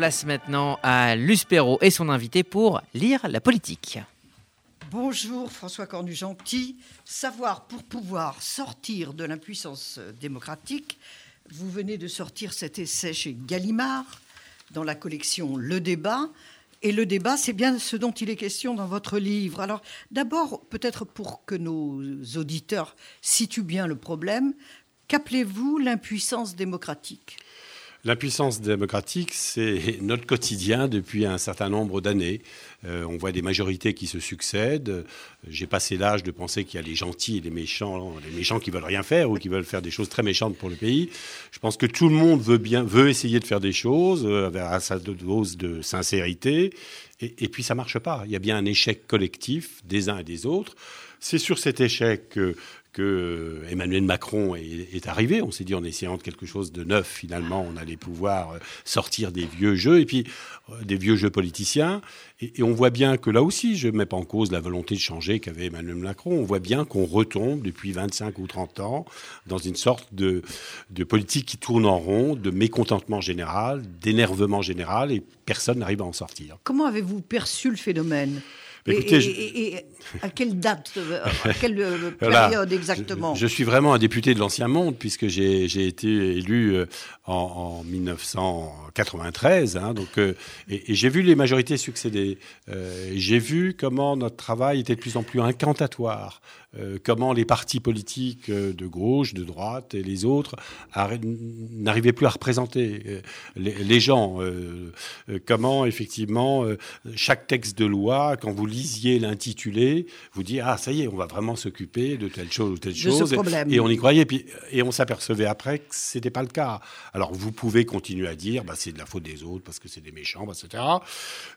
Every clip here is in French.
Place maintenant à Luce Perrault et son invité pour lire la politique. Bonjour François Cornu-Gentil. Savoir pour pouvoir sortir de l'impuissance démocratique. Vous venez de sortir cet essai chez Gallimard dans la collection Le Débat. Et le débat, c'est bien ce dont il est question dans votre livre. Alors d'abord, peut-être pour que nos auditeurs situent bien le problème, qu'appelez-vous l'impuissance démocratique? L'impuissance démocratique, c'est notre quotidien depuis un certain nombre d'années. Euh, on voit des majorités qui se succèdent. J'ai passé l'âge de penser qu'il y a les gentils et les méchants, les méchants qui veulent rien faire ou qui veulent faire des choses très méchantes pour le pays. Je pense que tout le monde veut bien, veut essayer de faire des choses euh, à sa dose de sincérité. Et, puis ça marche pas. Il y a bien un échec collectif des uns et des autres. C'est sur cet échec que que Emmanuel Macron est, arrivé. On s'est dit en essayant de quelque chose de neuf, finalement, on allait pouvoir euh, sortir des vieux jeux et puis euh, des vieux jeux politiciens. Et, on voit bien que là aussi, je ne mets pas en cause la volonté de changer qu'avait Emmanuel Macron. On voit bien qu'on retombe depuis 25 ou 30 ans dans une sorte de politique qui tourne en rond, de mécontentement général, d'énervement général, et personne n'arrive à en sortir. Comment avez-vous perçu le phénomène? Et, à quelle date, euh, à quelle euh, période exactement je, suis vraiment un député de l'Ancien Monde, puisque j'ai été élu euh, en, 1993. Hein, donc, et, j'ai vu les majorités succéder. j'ai vu comment notre travail était de plus en plus incantatoire. comment les partis politiques de gauche, de droite et les autres n'arrivaient plus à représenter les, les gens. comment, effectivement, chaque texte de loi, quand vous lisiez l'intitulé, vous dites ah ça y est, on va vraiment s'occuper de telle chose ou telle chose, et, on y croyait, puis, et on s'apercevait après que c'était pas le cas. Alors vous pouvez continuer à dire bah, c'est de la faute des autres parce que c'est des méchants, etc.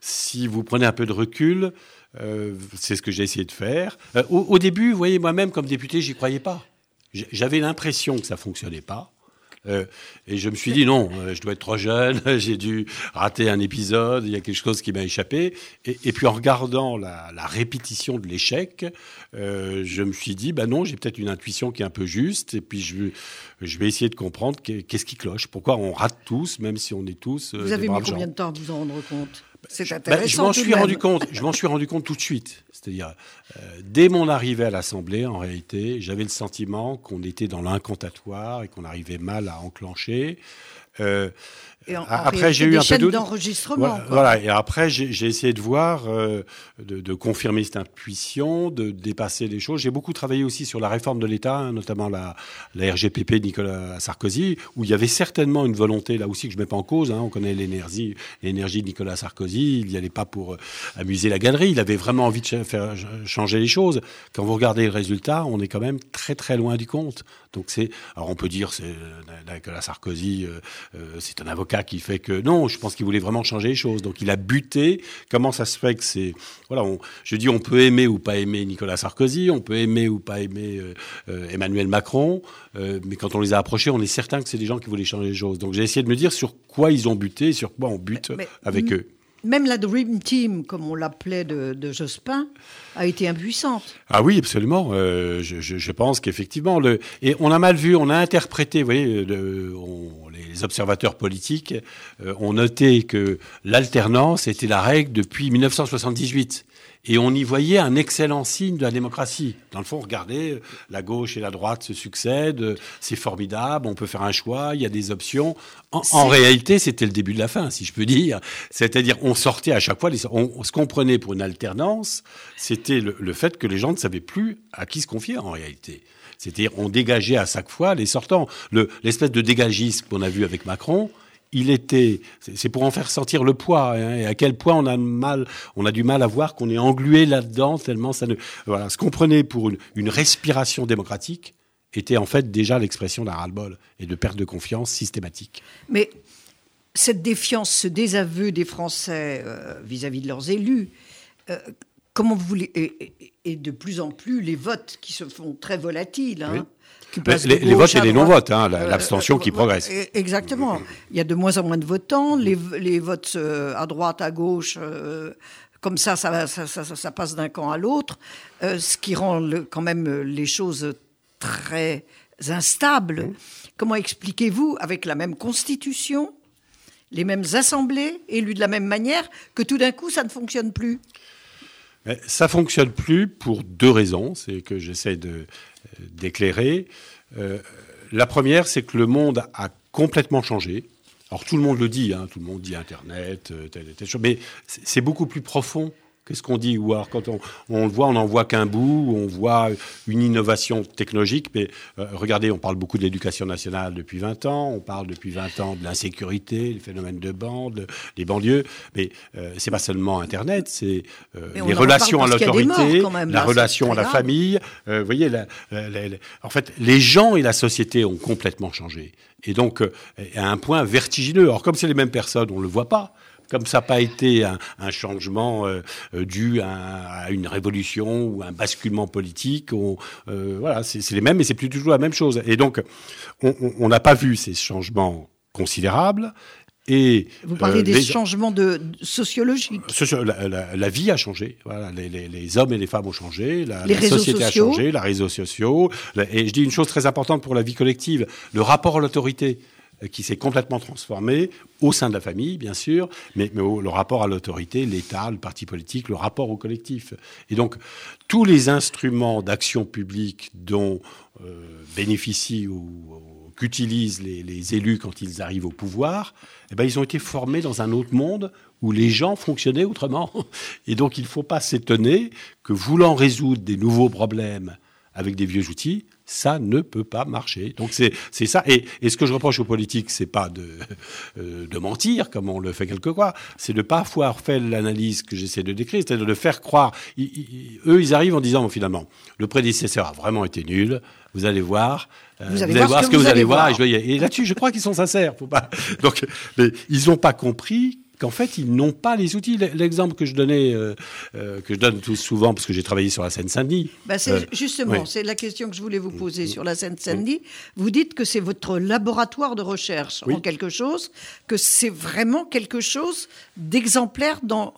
Si vous prenez un peu de recul, euh, c'est ce que j'ai essayé de faire. Euh, au, au, début, vous voyez, moi-même comme député, j'y croyais pas. J'avais l'impression que ça fonctionnait pas. Euh, et je me suis dit non, euh, je dois être trop jeune, j'ai dû rater un épisode, il y a quelque chose qui m'a échappé. Et, puis en regardant la, répétition de l'échec, euh, je me suis dit, bah non, j'ai peut-être une intuition qui est un peu juste. Et puis je, je vais essayer de comprendre qu'est-ce qui cloche, pourquoi on rate tous, même si on est tous. vous avez mis combien de temps à vous en rendre compte? C'est bah, je m'en suis rendu compte. Je m'en suis rendu compte tout de suite. C'est-à-dire, euh, dès mon arrivée à l'Assemblée, en réalité, j'avais le sentiment qu'on était dans l'incantatoire et qu'on arrivait mal à enclencher. Euh, et après, j'ai eu un peu d'enregistrement. Voilà, Et après, j'ai essayé de voir, euh, de, confirmer cette intuition, de dépasser les choses. J'ai beaucoup travaillé aussi sur la réforme de l'État, hein, notamment la, la, RGPP de Nicolas Sarkozy, où il y avait certainement une volonté, là aussi, que je ne mets pas en cause. Hein, on connaît l'énergie, l'énergie de Nicolas Sarkozy. Il n'y allait pas pour euh, amuser la galerie. Il avait vraiment envie de faire changer les choses. Quand vous regardez le résultat, on est quand même très très loin du compte. Donc c'est, alors on peut dire, c'est euh, Nicolas Sarkozy, c'est un avocat qui fait que non, je pense qu'il voulait vraiment changer les choses. Donc il a buté. Comment ça se fait que c'est voilà, je dis on peut aimer ou pas aimer Nicolas Sarkozy, on peut aimer ou pas aimer euh, euh, Emmanuel Macron, euh, mais quand on les a approchés, on est certain que c'est des gens qui voulaient changer les choses. Donc j'ai essayé de me dire sur quoi ils ont buté, sur quoi on bute avec eux même la Dream Team, comme on l'appelait de, Jospin, a été impuissante. Ah oui, absolument. Euh, je, pense qu'effectivement, le... et on a mal vu, on a interprété, vous voyez, les observateurs politiques euh, ont noté que l'alternance était la règle depuis 1978. Et on y voyait un excellent signe de la démocratie. Dans le fond, regardez, la gauche et la droite se succèdent, c'est formidable, on peut faire un choix, il y a des options. En, réalité, c'était le début de la fin, si je peux dire. C'est-à-dire, on sortait à chaque fois, les, on, ce qu'on prenait pour une alternance, c'était le, fait que les gens ne savaient plus à qui se confier en réalité. C'est-à-dire, on dégageait à chaque fois les sortants. L'espèce de dégagisme qu'on a vu avec Macron, il était, c'est pour en faire sentir le poids hein, et à quel point on a mal, on a du mal à voir qu'on est englué là-dedans tellement ça ne, voilà, ce qu'on prenait pour une, respiration démocratique était en fait déjà l'expression d'un ras-le-bol et de perte de confiance systématique. Mais cette défiance, ce désaveu des Français euh, vis-à-vis de leurs élus, euh, comment vous et, et, de plus en plus les votes qui se font très volatiles. Hein, les, votes et les non-votes, hein, euh, l'abstention qui progresse. E, exactement. Il y a de moins en moins de votants. Les, votes euh, à droite, à gauche, euh, comme ça ça, ça, passe d'un camp à l'autre, ce qui rend quand même les choses très instables. Comment expliquez-vous, avec la même constitution, les mêmes assemblées, élues de la même manière, que tout d'un coup, ça ne fonctionne plus? Ça fonctionne plus pour deux raisons, c'est que j'essaie de, d'éclairer. Euh, la première, c'est que le monde a complètement changé. Alors tout le monde le dit, hein, tout le monde dit Internet, euh, telle, telle chose, mais c'est beaucoup plus profond Qu'est-ce qu'on dit Ou alors, quand on, on, le voit, on n'en voit qu'un bout, on voit une innovation technologique. Mais euh, regardez, on parle beaucoup de l'éducation nationale depuis 20 ans, on parle depuis 20 ans de l'insécurité, les phénomènes de bande, les banlieues. Mais euh, c'est pas seulement Internet, c'est euh, les relations à l'autorité, la relation à la famille. Euh, vous voyez, la, la, la, en fait, les gens et la société ont complètement changé. Et donc, à un point vertigineux. Alors, comme c'est les mêmes personnes, on ne le voit pas comme ça n'a pas été un, un changement euh, euh, dû à, à, une révolution ou un basculement politique, on, euh, voilà, c'est les mêmes, mais c'est plus toujours la même chose. Et donc, on n'a pas vu ces changements considérables. Et, Vous parlez euh, des les, changements de, de sociologiques. La, la, la, vie a changé. Voilà, les, les, les, hommes et les femmes ont changé. La, les société sociaux. a changé. Les réseaux sociaux. Et je dis une chose très importante pour la vie collective le rapport à l'autorité qui s'est complètement transformé au sein de la famille, bien sûr, mais, le rapport à l'autorité, l'État, le parti politique, le rapport au collectif. Et donc, tous les instruments d'action publique dont euh, bénéficient ou, qu'utilisent les, les, élus quand ils arrivent au pouvoir, eh ben, ils ont été formés dans un autre monde où les gens fonctionnaient autrement. Et donc, il ne faut pas s'étonner que voulant résoudre des nouveaux problèmes avec des vieux outils, ça ne peut pas marcher. Donc c'est ça. Et, et, ce que je reproche aux politiques, c'est pas de, euh, de mentir, comme on le fait quelquefois, c'est de pas avoir fait l'analyse que j'essaie de décrire, c'est-à-dire de faire croire. Ils, ils, eux, ils arrivent en disant, bon, finalement, le prédécesseur a vraiment été nul, vous allez voir. Euh, vous, allez, vous allez voir, ce que, vous, vous allez voir. voir. Et, et là-dessus, je crois qu'ils sont sincères. Faut pas... Donc, mais ils n'ont pas compris qu'en fait, ils n'ont pas les outils. L'exemple que je donnais, euh, euh, que je donne tout souvent, parce que j'ai travaillé sur la Seine-Saint-Denis. Bah euh, justement, oui. c'est la question que je voulais vous poser sur la Seine-Saint-Denis. Oui. Vous dites que c'est votre laboratoire de recherche oui. en quelque chose, que c'est vraiment quelque chose d'exemplaire dans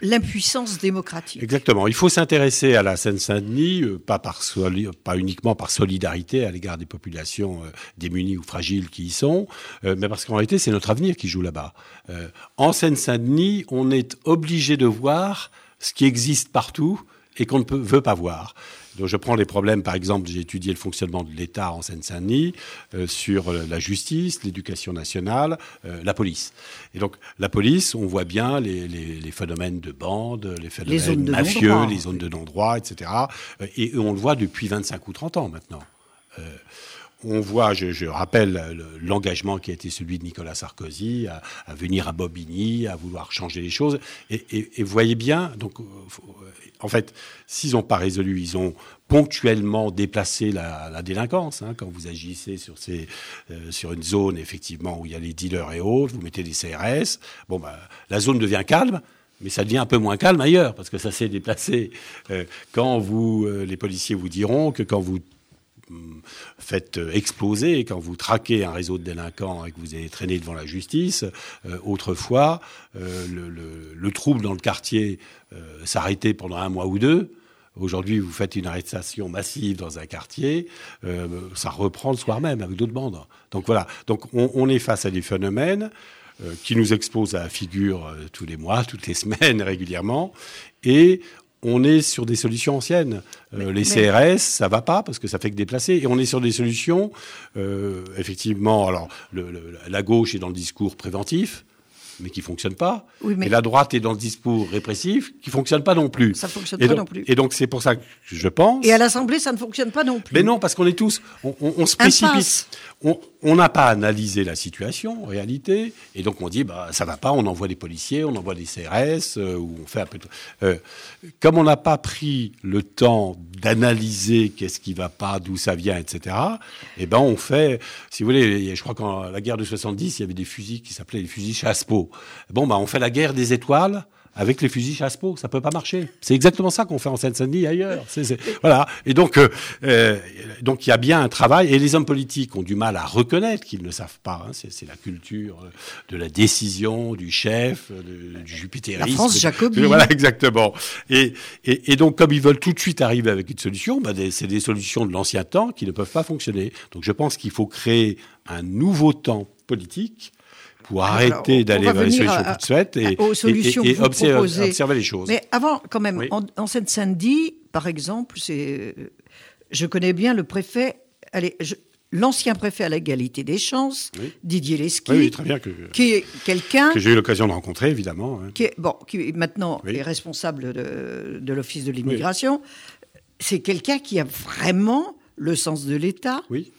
l'impuissance démocratique. Exactement. Il faut s'intéresser à la Seine-Saint-Denis, euh, pas, uniquement par solidarité à l'égard des populations euh, démunies ou fragiles qui y sont, euh, mais parce qu'en réalité, c'est notre avenir qui joue là-bas. En Seine-Saint-Denis, on est obligé de voir ce qui existe partout et qu'on ne peut, veut pas voir. Donc je prends les problèmes, par exemple, j'ai étudié le fonctionnement de l'État en Seine-Saint-Denis euh, sur la justice, l'éducation nationale, euh, la police. Et donc la police, on voit bien les, les, les phénomènes de bande, les phénomènes les mafieux, les zones de non-droit, etc. Et on le voit depuis 25 ou 30 ans maintenant. Euh, on voit, je, rappelle l'engagement qui a été celui de Nicolas Sarkozy à, venir à Bobigny, à vouloir changer les choses. Et, voyez bien, donc, en fait, s'ils n'ont pas résolu, ils ont ponctuellement déplacé la, délinquance. Hein, quand vous agissez sur, ces, euh, sur une zone, effectivement, où il y a les dealers et autres, vous mettez des CRS. Bon, bah, la zone devient calme. Mais ça devient un peu moins calme ailleurs, parce que ça s'est déplacé. Euh, quand vous, euh, les policiers vous diront que quand vous faites exploser, quand vous traquez un réseau de délinquants et que vous avez traîné devant la justice, euh, autrefois, euh, le, le, le, trouble dans le quartier euh, s'arrêtait pendant un mois ou deux. Aujourd'hui, vous faites une arrestation massive dans un quartier, euh, ça reprend le soir même avec d'autres bandes. Donc voilà, donc on, on, est face à des phénomènes euh, qui nous exposent à la figure euh, tous les mois, toutes les semaines régulièrement, et on est sur des solutions anciennes. Euh, mais, les CRS, mais... ça va pas parce que ça fait que déplacer. Et on est sur des solutions, euh, effectivement. Alors, le, le, la gauche est dans le discours préventif, mais qui fonctionne pas. Oui, mais... Et la droite est dans le discours répressif, qui fonctionne pas non plus. Ça fonctionne et pas donc, non plus. Et donc c'est pour ça que je pense. Et à l'Assemblée, ça ne fonctionne pas non plus. Mais non, parce qu'on est tous, on, on, on se précipite. On n'a pas analysé la situation en réalité, et donc on dit bah ça va pas, on envoie des policiers, on envoie des CRS, euh, ou on fait un peu. Euh, comme on n'a pas pris le temps d'analyser qu'est-ce qui va pas, d'où ça vient, etc. Eh ben on fait, si vous voulez, je crois qu'en la guerre de 70, il y avait des fusils qui s'appelaient les fusils Chassepot. Bon bah on fait la guerre des étoiles avec les fusils chasse-peau. Ça peut pas marcher. C'est exactement ça qu'on fait en Seine-Saint-Denis ailleurs. C est, c est, voilà. Et donc, euh, euh, donc il y a bien un travail. Et les hommes politiques ont du mal à reconnaître qu'ils ne savent pas. Hein. C'est la culture de la décision du chef, de, du jupitérisme. La France jacobine. Voilà, exactement. Et, et, et, donc, comme ils veulent tout de suite arriver avec une solution, bah, c'est des solutions de l'ancien temps qui ne peuvent pas fonctionner. Donc, je pense qu'il faut créer un nouveau temps politique pour arrêter d'aller vers les solutions toutes faites et, aux solutions et, observer, observer, les choses. Mais avant, quand même, en, Seine-Saint-Denis, par exemple, c'est, je connais bien le préfet. Allez, l'ancien préfet à l'égalité des chances, Didier que, qui est quelqu'un que j'ai eu l'occasion de rencontrer évidemment, qui est bon, qui maintenant est responsable de, de l'office de l'immigration. C'est quelqu'un qui a vraiment le sens de l'État. Oui.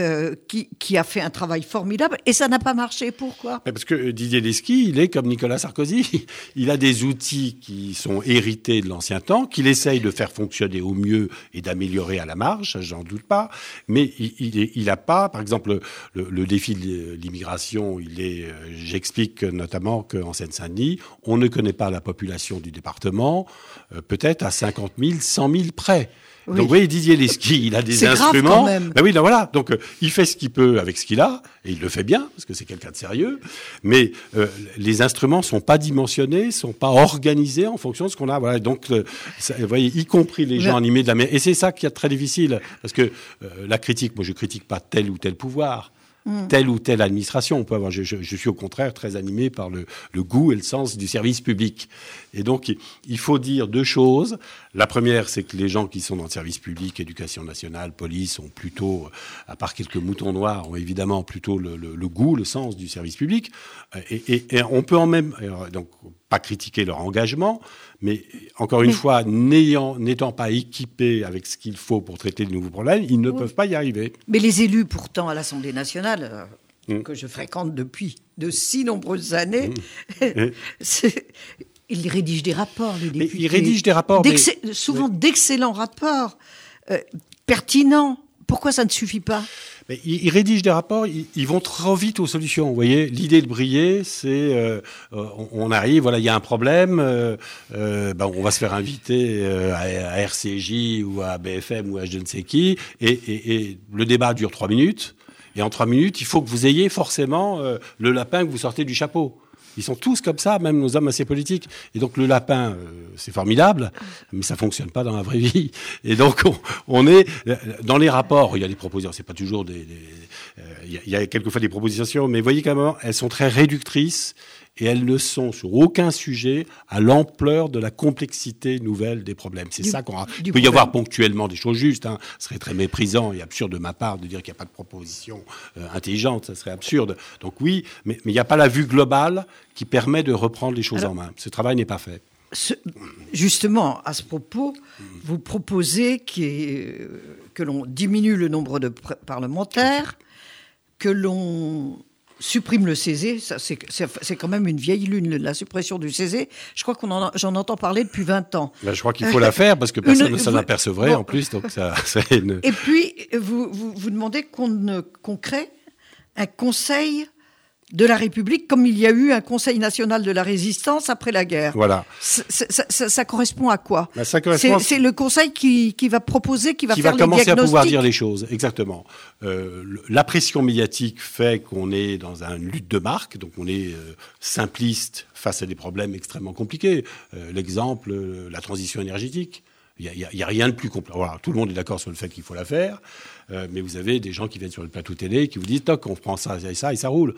Euh, qui, a fait un travail formidable et ça n'a pas marché. Pourquoi? Parce que euh, Didier Lesky, il est comme Nicolas Sarkozy. Il a des outils qui sont hérités de l'ancien temps, qu'il essaye de faire fonctionner au mieux et d'améliorer à la marge, j'en doute pas. Mais il n'a pas, par exemple, le, défi de l'immigration, il est, euh, j'explique notamment qu'en Seine-Saint-Denis, on ne connaît pas la population du département, peut-être à 50 000, 100 000 près. Donc, vous voyez, Didier Lesky, il a des instruments. Ben oui, là, voilà. Donc, euh, il fait ce qu'il peut avec ce qu'il a, et il le fait bien, parce que c'est quelqu'un de sérieux. Mais euh, les instruments sont pas dimensionnés, sont pas organisés en fonction de ce qu'on a. Voilà. Donc, euh, vous voyez, y compris les gens animés de la mer. Et c'est ça qui est très difficile, parce que la critique, moi, je critique pas tel ou tel pouvoir. Mm. telle ou telle administration. On peut avoir, je, suis au contraire très animé par le, goût et le sens du service public. Et donc, il faut dire deux choses. La première, c'est que les gens qui sont dans le service public, éducation nationale, police, ont plutôt, à part quelques moutons noirs, ont évidemment plutôt le, goût, le sens du service public. Et, on peut en même, donc, pas critiquer leur engagement, mais encore une fois, n'étant pas équipés avec ce qu'il faut pour traiter de nouveaux problèmes, ils ne peuvent pas y arriver. Mais les élus, pourtant, à l'Assemblée nationale, euh, mm. que je fréquente depuis de si nombreuses années, mm. ils rédigent des rapports, les députés. ils rédigent des rapports. Souvent d'excellents rapports, euh, pertinents. Pourquoi ça ne suffit pas? Ils, rédigent des rapports, ils, vont trop vite aux solutions. Vous voyez, l'idée de briller, c'est euh, euh, on, arrive, voilà, il y a un problème, euh, ben, on va se faire inviter à, RCJ ou à BFM ou à je ne sais qui, et, le débat dure trois minutes. Et en trois minutes, il faut que vous ayez forcément le lapin que vous sortez du chapeau. Ils sont tous comme ça, même nos hommes assez politiques. Et donc le lapin, euh, c'est formidable, mais ça fonctionne pas dans la vraie vie. Et donc on, est dans les rapports. Il y a des propositions, c'est pas toujours des. Euh, il, y a, quelquefois des propositions, mais voyez quand même, elles sont très réductrices et elles ne sont sur aucun sujet à l'ampleur de la complexité nouvelle des problèmes. C'est ça qu'on Il peut y avoir ponctuellement des choses justes. Hein. Ce serait très méprisant et absurde de ma part de dire qu'il n'y a pas de proposition euh, intelligente. Ça serait absurde. Donc oui, mais il n'y a pas la vue globale qui permet de reprendre les choses en main. Ce travail n'est pas fait. justement, à ce propos, vous proposez que l'on diminue le nombre de parlementaires, que l'on supprime le CESE, c'est quand même une vieille lune, la suppression du CESE. Je crois qu'on j'en entends parler depuis 20 ans. Ben, je crois qu'il faut la faire parce que personne ne s'en apercevrait en plus. Donc ça, Et puis, vous, vous, demandez qu'on crée un conseil de la République, comme il y a eu un Conseil national de la résistance après la guerre. Voilà. Ça, correspond à quoi ben, C'est le Conseil qui, va proposer, qui va qui faire va commencer à pouvoir dire les choses, exactement. Euh, la pression médiatique fait qu'on est dans une lutte de marque, donc on est euh, simpliste face à des problèmes extrêmement compliqués. Euh, l'exemple, la transition énergétique. Il n'y a, rien de plus. Voilà, tout le monde est d'accord sur le fait qu'il faut la faire, euh, mais vous avez des gens qui viennent sur le plateau télé qui vous disent toc, on prend ça et ça et ça roule.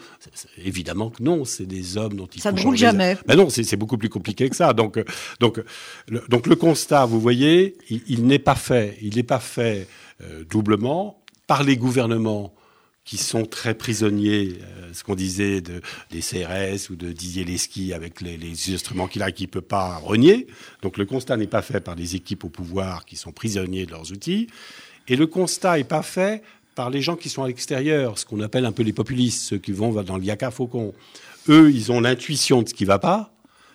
évidemment que non, c'est des hommes dont il ça faut ne roule jamais. Ben non, c'est beaucoup plus compliqué que ça. Donc, euh, donc, le, donc le constat, vous voyez, il, n'est pas fait. Il n'est pas fait euh, doublement par les gouvernements qui sont très prisonniers, ce qu'on disait de, des CRS ou de Didier Lesky avec les, les instruments qu'il a qu'il ne peut pas renier. Donc le constat n'est pas fait par les équipes au pouvoir qui sont prisonniers de leurs outils. Et le constat n'est pas fait par les gens qui sont à l'extérieur, ce qu'on appelle un peu les populistes, ceux qui vont dans le Yaka Faucon. Eux, ils ont l'intuition de ce qui ne va pas,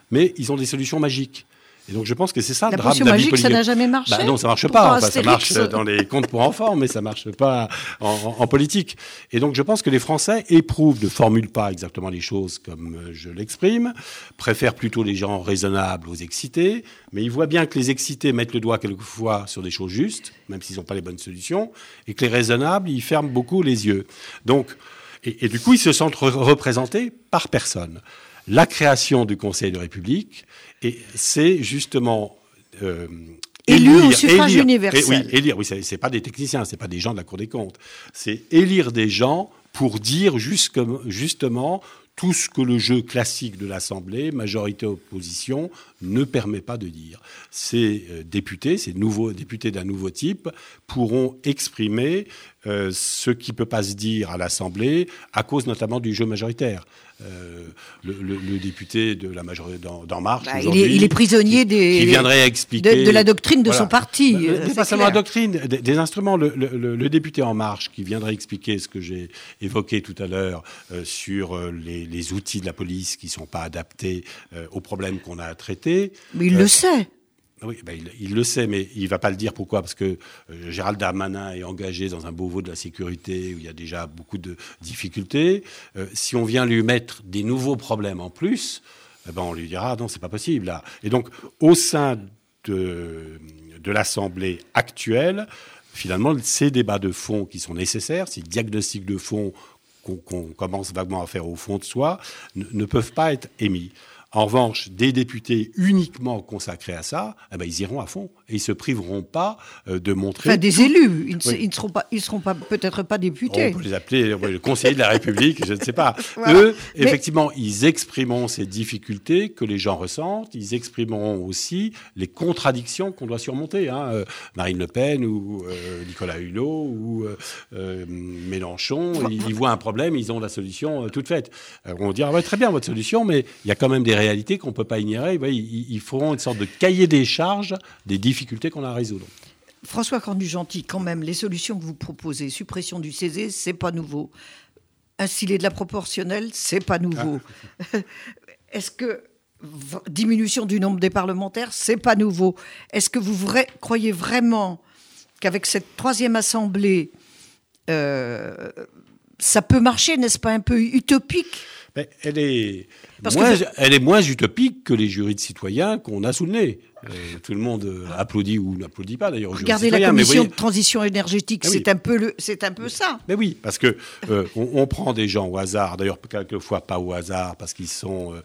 mais ils ont des solutions magiques. Et donc je pense que c'est ça le drame de la magique, ça n'a jamais marché. Bah non, ça marche pas. ça marche dans les contes pour enfants, mais ça marche pas en, politique. Et donc je pense que les Français éprouvent, ne formulent pas exactement les choses comme je l'exprime, préfèrent plutôt les gens raisonnables aux excités, mais ils voient bien que les excités mettent le doigt quelquefois sur des choses justes, même s'ils n'ont pas les bonnes solutions, et que les raisonnables, ils ferment beaucoup les yeux. Donc, et, et du coup, ils se sentent représentés par personne. La création du Conseil de République, et c'est justement euh, élire, au suffrage universel. oui, élire. Oui, c'est pas des techniciens, c'est pas des gens de la Cour des comptes. C'est élire des gens pour dire justement tout ce que le jeu classique de l'Assemblée, majorité-opposition, ne permet pas de dire. Ces euh, députés, ces nouveaux députés d'un nouveau type, pourront exprimer euh, ce qui ne peut pas se dire à l'Assemblée à cause notamment du jeu majoritaire. Euh, le, le, député de la majorité d'En Marche. Bah, il, est, il, est, prisonnier des, qui viendrait expliquer, de, de la doctrine de son parti. Euh, pas seulement la doctrine, des, des instruments. Le, le, député En Marche qui viendrait expliquer ce que j'ai évoqué tout à l'heure euh, sur euh, les, les, outils de la police qui ne sont pas adaptés aux problèmes qu'on a à traiter. Mais il le sait. Oui, ben il, le sait, mais il ne va pas le dire. Pourquoi Parce que euh, Gérald Darmanin est engagé dans un Beauvau de la sécurité où il y a déjà beaucoup de difficultés. Euh, si on vient lui mettre des nouveaux problèmes en plus, eh ben on lui dira non, c'est pas possible. Là. Et donc, au sein de, l'Assemblée actuelle, finalement, ces débats de fond qui sont nécessaires, ces diagnostics de fond qu'on qu commence vaguement à faire au fond de soi, ne peuvent pas être émis. En revanche, des députés uniquement consacrés à ça, eh ben, ils iront à fond et ils se priveront pas euh, de montrer. Enfin, des élus, ils, oui. ils ne seront pas, ils seront pas, peut-être pas députés. On peut les appeler le conseiller de la République, je ne sais pas. voilà. Eux, Mais... effectivement, ils exprimeront ces difficultés que les gens ressentent. Ils exprimeront aussi les contradictions qu'on doit surmonter. Hein. Euh, Marine Le Pen ou euh, Nicolas Hulot ou euh, Mélenchon, ils, ils, voient un problème, ils ont la solution euh, toute faite. on dira ouais, très bien votre solution, mais il y a quand même des réalités qu'on ne peut pas ignorer. Ils, ils feront une sorte de cahier des charges des difficultés qu'on a à résoudre. François Cornu-Gentil, quand même, les solutions que vous proposez, suppression du CESE, c'est pas nouveau. Instiller de la proportionnelle, c'est pas nouveau. Ah. Est-ce que diminution du nombre des parlementaires, c'est pas nouveau? Est-ce que vous vrai, croyez vraiment qu'avec cette troisième assemblée, euh, ça peut marcher, n'est-ce pas un peu utopique? Mais elle est, moins, que... elle est moins utopique que les jurys de citoyens qu'on a sous le nez. Euh, tout le monde euh, applaudit ou n'applaudit pas d'ailleurs. Regardez la commission voyez... de transition énergétique, ah oui. c'est un peu le, c'est un peu ça. Mais oui, parce que euh, on, on, prend des gens au hasard, d'ailleurs quelquefois pas au hasard, parce qu'ils sont euh,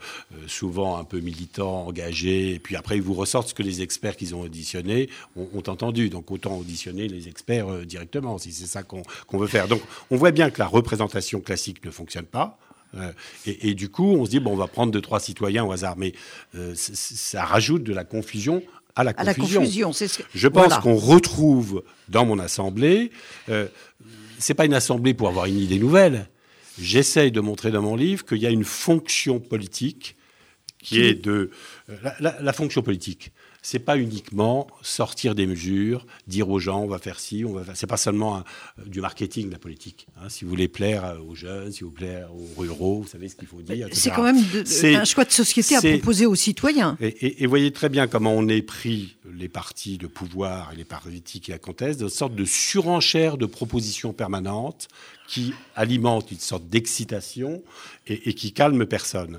souvent un peu militants, engagés, et puis après ils vous ressortent ce que les experts qu'ils ont auditionnés ont, ont, entendu. Donc autant auditionner les experts euh, directement, si c'est ça qu'on qu veut faire. Donc on voit bien que la représentation classique ne fonctionne pas. Euh, et, et, du coup, on se dit, bon, on va prendre deux, trois citoyens au hasard. Mais euh, ça rajoute de la confusion à la confusion. À la confusion ce que... Je pense voilà. qu'on retrouve dans mon assemblée, euh, c'est pas une assemblée pour avoir une idée nouvelle. J'essaye de montrer dans mon livre qu'il y a une fonction politique qui est de la, la, la fonction politique c'est pas uniquement sortir des mesures, dire aux gens on va faire ci, on va faire. C'est pas seulement un, du marketing la politique. Hein. Si vous voulez plaire aux jeunes, si vous plaire aux ruraux, vous savez ce qu'il faut dire. C'est quand même de, un choix de société à proposer aux citoyens. Et, et, et, voyez très bien comment on est pris les partis de pouvoir et les partis qui la contestent, de sorte de surenchère de propositions permanentes qui alimentent une sorte d'excitation et, et qui calme personne.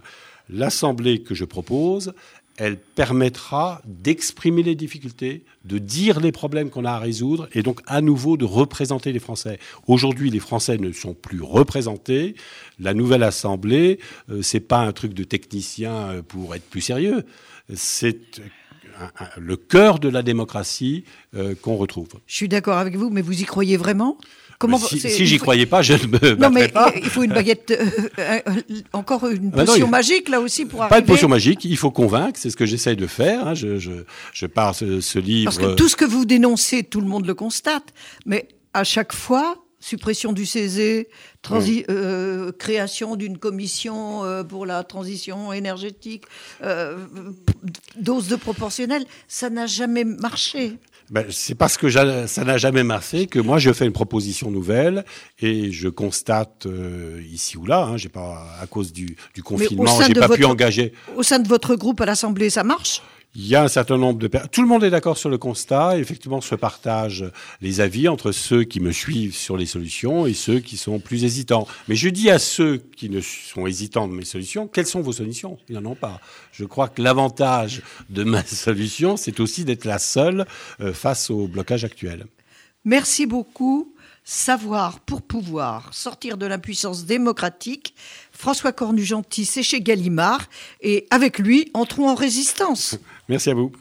L'assemblée que je propose, elle permettra d'exprimer les difficultés, de dire les problèmes qu'on a à résoudre et donc à nouveau de représenter les Français. Aujourd'hui, les Français ne sont plus représentés. La nouvelle Assemblée, euh, c'est pas un truc de technicien euh, pour être plus sérieux. C'est le cœur de la démocratie euh, qu'on retrouve. Je suis d'accord avec vous, mais vous y croyez vraiment? Comment si, si j'y croyais pas, je ne me Non, mais pas. il faut une baguette, euh, euh, encore une potion ah non, magique là aussi pour pas arriver. Pas de potion magique, il faut convaincre, c'est ce que j'essaye de faire. Hein. Je, je, je pars ce, ce, livre. Parce que tout ce que vous dénoncez, tout le monde le constate, mais à chaque fois, suppression du oui. euh, création d'une commission euh, pour la transition énergétique, euh, dose de proportionnelle, ça n'a jamais marché. Ben, c'est parce que ça n'a jamais marché que moi je fais une proposition nouvelle et je constate euh, ici ou là, hein, j'ai pas à cause du, du confinement, j'ai pas votre, pu engager. Au sein de votre groupe à l'Assemblée, ça marche? Il y a un certain nombre de personnes. Tout le monde est d'accord sur le constat. Effectivement, se partagent les avis entre ceux qui me suivent sur les solutions et ceux qui sont plus hésitants. Mais je dis à ceux qui ne sont hésitants de mes solutions, quelles sont vos solutions? Ils n'en ont pas. Je crois que l'avantage de ma solution, c'est aussi d'être la seule euh, face au blocage actuel. Merci beaucoup. Savoir pour pouvoir, sortir de l'impuissance démocratique. François Cornu-Gentil, c'est chez Gallimard. Et avec lui, entrons en résistance. Merci à vous.